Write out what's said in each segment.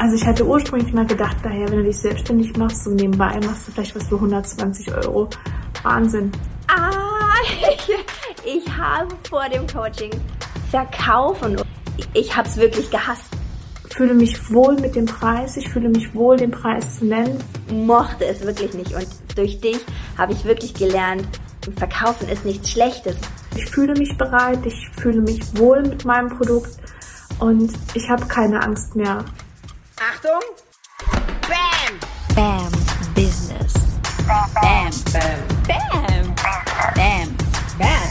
Also ich hatte ursprünglich mal gedacht, daher, wenn du dich selbstständig machst und nebenbei machst du vielleicht was für 120 Euro. Wahnsinn. Ah, ich, ich habe vor dem Coaching verkaufen. Ich habe es wirklich gehasst. Ich fühle mich wohl mit dem Preis. Ich fühle mich wohl, den Preis zu nennen. Mochte es wirklich nicht. Und durch dich habe ich wirklich gelernt, Verkaufen ist nichts Schlechtes. Ich fühle mich bereit. Ich fühle mich wohl mit meinem Produkt. Und ich habe keine Angst mehr. Achtung! Bam! Bam Business. Bam! Bam. Bam. Bam. Bam!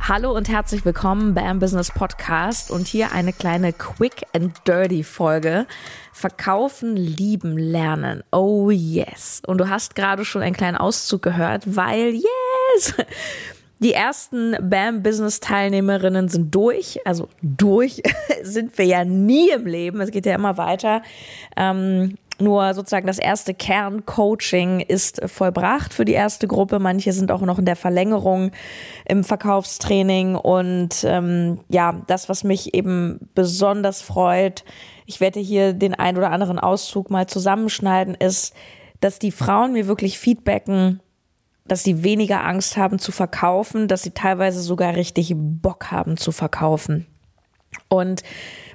Hallo und herzlich willkommen beim Business Podcast und hier eine kleine Quick and Dirty Folge. Verkaufen, lieben, lernen. Oh yes. Und du hast gerade schon einen kleinen Auszug gehört, weil yes! Die ersten BAM Business Teilnehmerinnen sind durch. Also durch sind wir ja nie im Leben. Es geht ja immer weiter. Ähm, nur sozusagen das erste Kerncoaching ist vollbracht für die erste Gruppe. Manche sind auch noch in der Verlängerung im Verkaufstraining. Und ähm, ja, das, was mich eben besonders freut, ich werde hier den ein oder anderen Auszug mal zusammenschneiden, ist, dass die Frauen mir wirklich feedbacken, dass sie weniger Angst haben zu verkaufen, dass sie teilweise sogar richtig Bock haben zu verkaufen. Und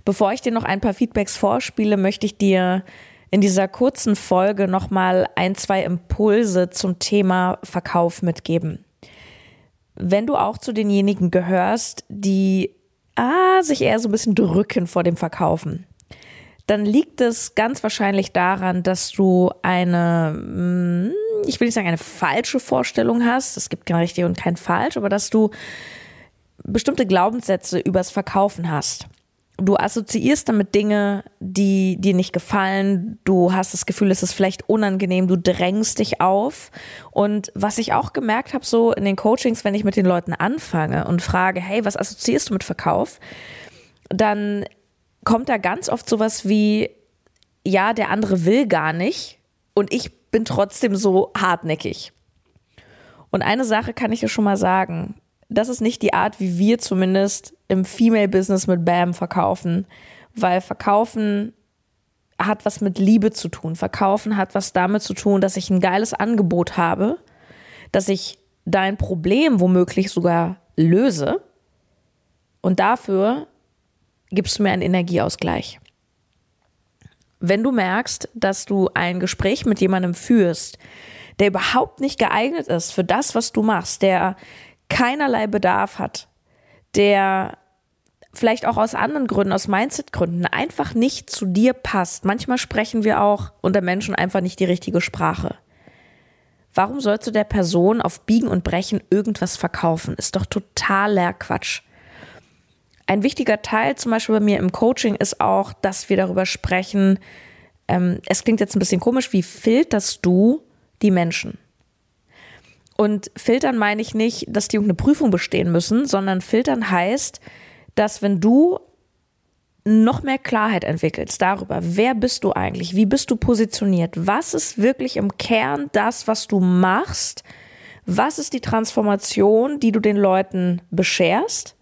bevor ich dir noch ein paar Feedbacks vorspiele, möchte ich dir in dieser kurzen Folge nochmal ein, zwei Impulse zum Thema Verkauf mitgeben. Wenn du auch zu denjenigen gehörst, die ah, sich eher so ein bisschen drücken vor dem Verkaufen, dann liegt es ganz wahrscheinlich daran, dass du eine, hm, ich will nicht sagen eine falsche Vorstellung hast, es gibt kein richtig und kein falsch, aber dass du bestimmte Glaubenssätze übers Verkaufen hast. Du assoziierst damit Dinge, die dir nicht gefallen. Du hast das Gefühl, es ist vielleicht unangenehm. Du drängst dich auf. Und was ich auch gemerkt habe, so in den Coachings, wenn ich mit den Leuten anfange und frage, hey, was assoziierst du mit Verkauf? Dann kommt da ganz oft sowas wie, ja, der andere will gar nicht und ich bin trotzdem so hartnäckig. Und eine Sache kann ich dir schon mal sagen. Das ist nicht die Art, wie wir zumindest im Female-Business mit BAM verkaufen, weil verkaufen hat was mit Liebe zu tun. Verkaufen hat was damit zu tun, dass ich ein geiles Angebot habe, dass ich dein Problem womöglich sogar löse und dafür gibst du mir einen Energieausgleich. Wenn du merkst, dass du ein Gespräch mit jemandem führst, der überhaupt nicht geeignet ist für das, was du machst, der keinerlei Bedarf hat, der vielleicht auch aus anderen Gründen, aus Mindset-Gründen einfach nicht zu dir passt. Manchmal sprechen wir auch unter Menschen einfach nicht die richtige Sprache. Warum sollst du der Person auf Biegen und Brechen irgendwas verkaufen? Ist doch totaler Quatsch. Ein wichtiger Teil zum Beispiel bei mir im Coaching ist auch, dass wir darüber sprechen, ähm, es klingt jetzt ein bisschen komisch, wie filterst du die Menschen? Und filtern meine ich nicht, dass die irgendeine Prüfung bestehen müssen, sondern filtern heißt, dass wenn du noch mehr Klarheit entwickelst darüber, wer bist du eigentlich, wie bist du positioniert, was ist wirklich im Kern das, was du machst, was ist die Transformation, die du den Leuten bescherst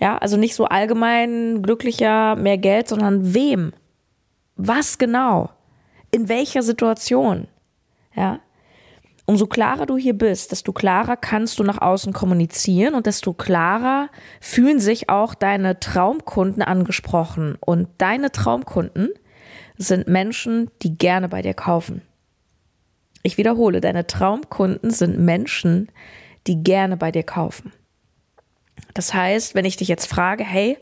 ja, also nicht so allgemein glücklicher, mehr Geld, sondern wem? Was genau? In welcher Situation? Ja. Umso klarer du hier bist, desto klarer kannst du nach außen kommunizieren und desto klarer fühlen sich auch deine Traumkunden angesprochen. Und deine Traumkunden sind Menschen, die gerne bei dir kaufen. Ich wiederhole, deine Traumkunden sind Menschen, die gerne bei dir kaufen. Das heißt, wenn ich dich jetzt frage, hey,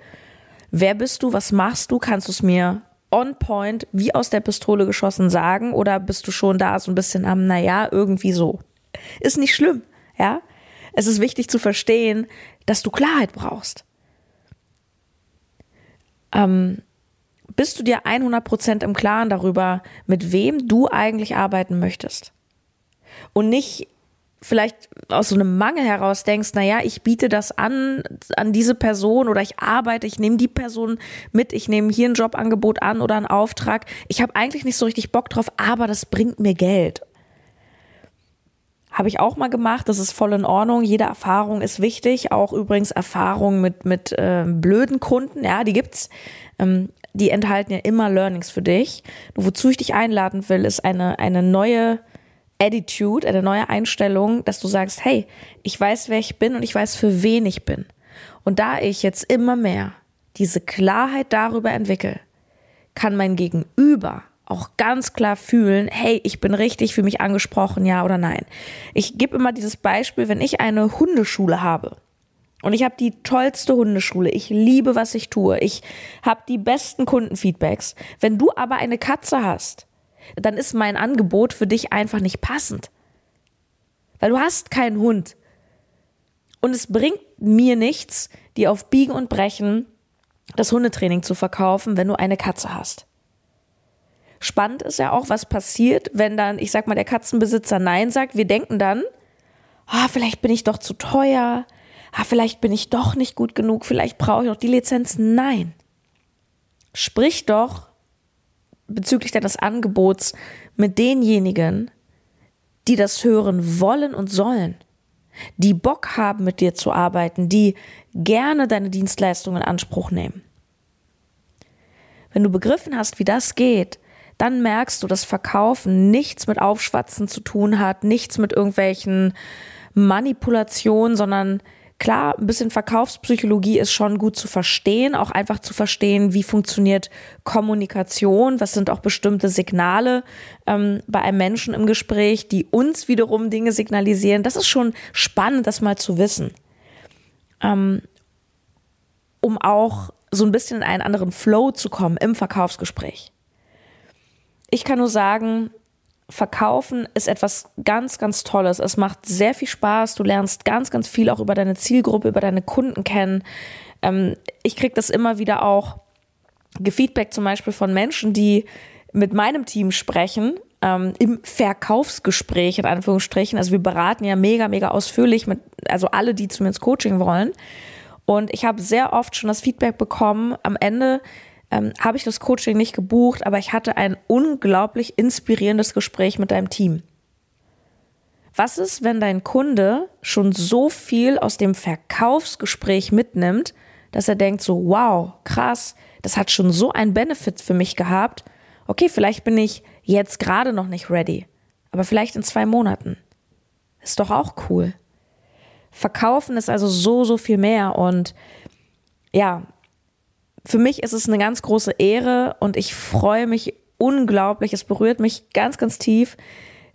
wer bist du, was machst du, kannst du es mir on point, wie aus der Pistole geschossen sagen oder bist du schon da so ein bisschen am, naja, irgendwie so. Ist nicht schlimm, ja. Es ist wichtig zu verstehen, dass du Klarheit brauchst. Ähm, bist du dir 100% im Klaren darüber, mit wem du eigentlich arbeiten möchtest? Und nicht vielleicht aus so einem Mangel heraus denkst, naja, ich biete das an, an diese Person oder ich arbeite, ich nehme die Person mit, ich nehme hier ein Jobangebot an oder einen Auftrag. Ich habe eigentlich nicht so richtig Bock drauf, aber das bringt mir Geld. habe ich auch mal gemacht. Das ist voll in Ordnung. Jede Erfahrung ist wichtig. Auch übrigens Erfahrungen mit, mit äh, blöden Kunden. Ja, die gibt's. Ähm, die enthalten ja immer Learnings für dich. Wozu ich dich einladen will, ist eine, eine neue Attitude, eine neue Einstellung, dass du sagst, hey, ich weiß, wer ich bin und ich weiß, für wen ich bin. Und da ich jetzt immer mehr diese Klarheit darüber entwickle, kann mein Gegenüber auch ganz klar fühlen, hey, ich bin richtig für mich angesprochen, ja oder nein. Ich gebe immer dieses Beispiel, wenn ich eine Hundeschule habe und ich habe die tollste Hundeschule, ich liebe, was ich tue, ich habe die besten Kundenfeedbacks. Wenn du aber eine Katze hast, dann ist mein Angebot für dich einfach nicht passend. Weil du hast keinen Hund. Und es bringt mir nichts, dir auf Biegen und Brechen das Hundetraining zu verkaufen, wenn du eine Katze hast. Spannend ist ja auch, was passiert, wenn dann, ich sag mal, der Katzenbesitzer Nein sagt. Wir denken dann, ah, vielleicht bin ich doch zu teuer, ah, vielleicht bin ich doch nicht gut genug, vielleicht brauche ich noch die Lizenz. Nein. Sprich doch bezüglich deines Angebots mit denjenigen, die das hören wollen und sollen, die Bock haben, mit dir zu arbeiten, die gerne deine Dienstleistungen in Anspruch nehmen. Wenn du begriffen hast, wie das geht, dann merkst du, dass Verkaufen nichts mit Aufschwatzen zu tun hat, nichts mit irgendwelchen Manipulationen, sondern klar, ein bisschen Verkaufspsychologie ist schon gut zu verstehen, auch einfach zu verstehen, wie funktioniert Kommunikation, was sind auch bestimmte Signale ähm, bei einem Menschen im Gespräch, die uns wiederum Dinge signalisieren. Das ist schon spannend, das mal zu wissen. Ähm, um auch so ein bisschen in einen anderen Flow zu kommen im Verkaufsgespräch. Ich kann nur sagen, Verkaufen ist etwas ganz, ganz Tolles. Es macht sehr viel Spaß. Du lernst ganz, ganz viel auch über deine Zielgruppe, über deine Kunden kennen. Ähm, ich kriege das immer wieder auch Gefeedback zum Beispiel von Menschen, die mit meinem Team sprechen, ähm, im Verkaufsgespräch in Anführungsstrichen. Also wir beraten ja mega, mega ausführlich mit, also alle, die zu mir ins Coaching wollen. Und ich habe sehr oft schon das Feedback bekommen, am Ende ähm, habe ich das Coaching nicht gebucht, aber ich hatte ein unglaublich inspirierendes Gespräch mit deinem Team. Was ist, wenn dein Kunde schon so viel aus dem Verkaufsgespräch mitnimmt, dass er denkt so, wow, krass, das hat schon so einen Benefit für mich gehabt. Okay, vielleicht bin ich jetzt gerade noch nicht ready, aber vielleicht in zwei Monaten. Ist doch auch cool. Verkaufen ist also so, so viel mehr und ja, für mich ist es eine ganz große Ehre und ich freue mich unglaublich. Es berührt mich ganz, ganz tief,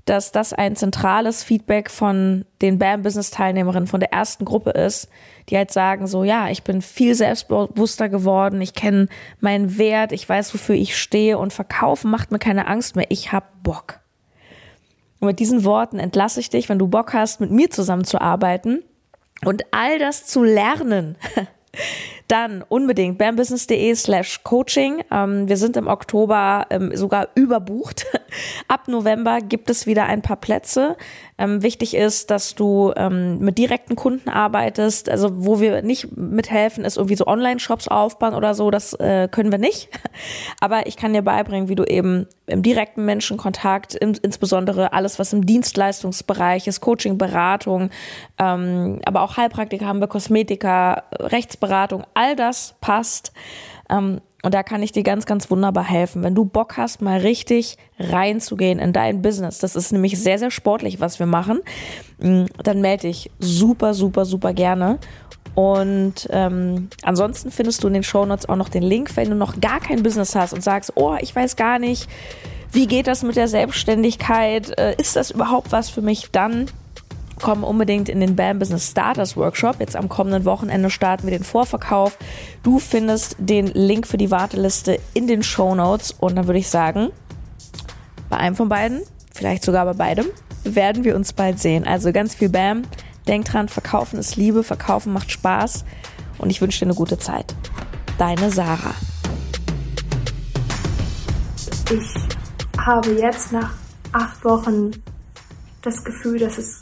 dass das ein zentrales Feedback von den BAM Business Teilnehmerinnen von der ersten Gruppe ist, die halt sagen so, ja, ich bin viel selbstbewusster geworden, ich kenne meinen Wert, ich weiß, wofür ich stehe und verkaufen macht mir keine Angst mehr, ich hab Bock. Und mit diesen Worten entlasse ich dich, wenn du Bock hast, mit mir zusammenzuarbeiten und all das zu lernen. Dann unbedingt bambusiness.de slash coaching. Ähm, wir sind im Oktober ähm, sogar überbucht. Ab November gibt es wieder ein paar Plätze. Ähm, wichtig ist, dass du ähm, mit direkten Kunden arbeitest. Also wo wir nicht mithelfen, ist irgendwie so Online-Shops aufbauen oder so. Das äh, können wir nicht. Aber ich kann dir beibringen, wie du eben im direkten Menschenkontakt, im, insbesondere alles, was im Dienstleistungsbereich ist, Coaching, Beratung, ähm, aber auch Heilpraktiker haben wir, Kosmetiker, Rechtsberatung, all das passt. Ähm, und da kann ich dir ganz, ganz wunderbar helfen. Wenn du Bock hast, mal richtig reinzugehen in dein Business, das ist nämlich sehr, sehr sportlich, was wir machen, mm, dann melde dich super, super, super gerne. Und ähm, ansonsten findest du in den Shownotes auch noch den Link, wenn du noch gar kein Business hast und sagst, oh, ich weiß gar nicht, wie geht das mit der Selbstständigkeit? Äh, ist das überhaupt was für mich? Dann komm unbedingt in den BAM Business Starters Workshop. Jetzt am kommenden Wochenende starten wir den Vorverkauf. Du findest den Link für die Warteliste in den Show Notes und dann würde ich sagen, bei einem von beiden, vielleicht sogar bei beidem, werden wir uns bald sehen. Also ganz viel BAM. Denk dran, verkaufen ist Liebe, verkaufen macht Spaß und ich wünsche dir eine gute Zeit. Deine Sarah. Ich habe jetzt nach acht Wochen das Gefühl, dass es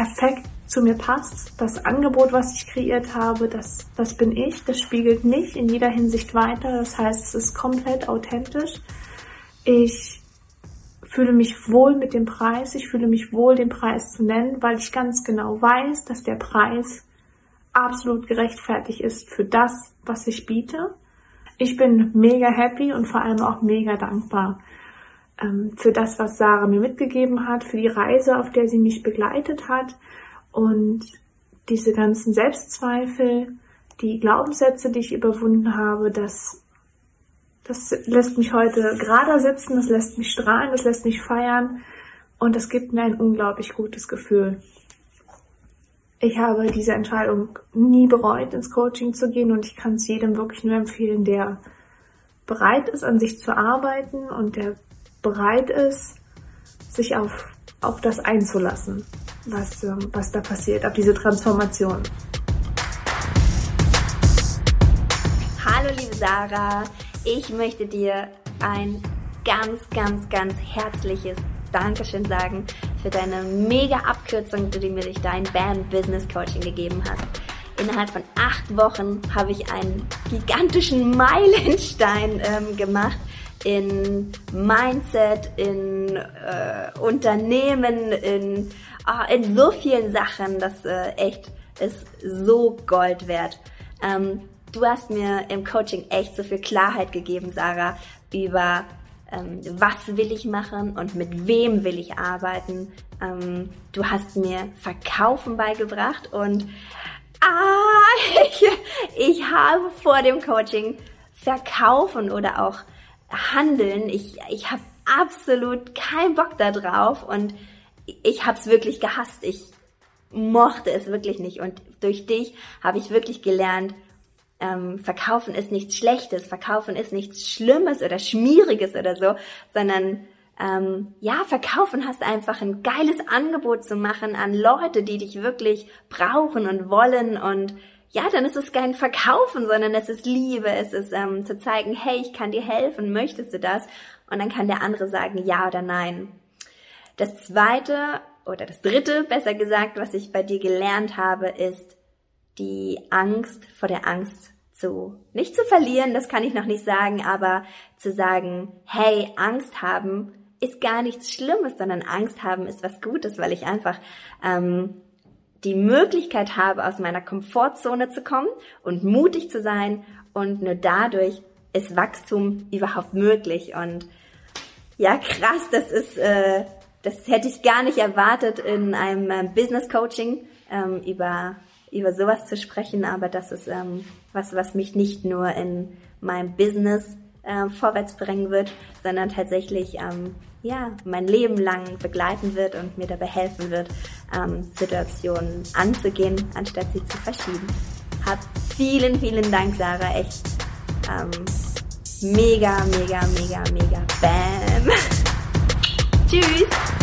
perfekt zu mir passt. Das Angebot, was ich kreiert habe, das, das bin ich. Das spiegelt mich in jeder Hinsicht weiter. Das heißt, es ist komplett authentisch. Ich fühle mich wohl mit dem Preis. Ich fühle mich wohl, den Preis zu nennen, weil ich ganz genau weiß, dass der Preis absolut gerechtfertigt ist für das, was ich biete. Ich bin mega happy und vor allem auch mega dankbar für das, was Sarah mir mitgegeben hat, für die Reise, auf der sie mich begleitet hat. Und diese ganzen Selbstzweifel, die Glaubenssätze, die ich überwunden habe, das, das lässt mich heute gerader sitzen, das lässt mich strahlen, das lässt mich feiern. Und das gibt mir ein unglaublich gutes Gefühl. Ich habe diese Entscheidung nie bereut, ins Coaching zu gehen. Und ich kann es jedem wirklich nur empfehlen, der bereit ist, an sich zu arbeiten und der bereit ist, sich auf, auf das einzulassen, was, ähm, was da passiert, auf diese Transformation. Hallo liebe Sarah, ich möchte dir ein ganz, ganz, ganz herzliches Dankeschön sagen für deine mega Abkürzung, die du mir durch dein Band Business Coaching gegeben hast. Innerhalb von acht Wochen habe ich einen gigantischen Meilenstein ähm, gemacht in Mindset, in äh, Unternehmen, in, oh, in so vielen Sachen, das äh, echt ist so Gold wert. Ähm, du hast mir im Coaching echt so viel Klarheit gegeben, Sarah, über ähm, was will ich machen und mit wem will ich arbeiten. Ähm, du hast mir Verkaufen beigebracht und ah, ich, ich habe vor dem Coaching Verkaufen oder auch Handeln. Ich, ich habe absolut keinen Bock da drauf und ich habe es wirklich gehasst. Ich mochte es wirklich nicht und durch dich habe ich wirklich gelernt, ähm, Verkaufen ist nichts Schlechtes, Verkaufen ist nichts Schlimmes oder Schmieriges oder so, sondern ähm, ja, verkaufen hast einfach ein geiles Angebot zu machen an Leute, die dich wirklich brauchen und wollen und ja, dann ist es kein Verkaufen, sondern es ist Liebe, es ist ähm, zu zeigen, hey, ich kann dir helfen, möchtest du das? Und dann kann der andere sagen ja oder nein. Das zweite oder das dritte, besser gesagt, was ich bei dir gelernt habe, ist die Angst vor der Angst zu, nicht zu verlieren, das kann ich noch nicht sagen, aber zu sagen, hey, Angst haben ist gar nichts Schlimmes, sondern Angst haben ist was Gutes, weil ich einfach ähm, die Möglichkeit habe, aus meiner Komfortzone zu kommen und mutig zu sein und nur dadurch ist Wachstum überhaupt möglich. Und ja, krass, das ist, äh, das hätte ich gar nicht erwartet in einem äh, Business Coaching ähm, über über sowas zu sprechen, aber das ist ähm, was, was mich nicht nur in meinem Business äh, vorwärts bringen wird, sondern tatsächlich ähm, ja mein Leben lang begleiten wird und mir dabei helfen wird, ähm, Situationen anzugehen, anstatt sie zu verschieben. Hab vielen, vielen Dank, Sarah. Echt ähm, mega, mega, mega, mega. Bam. Tschüss.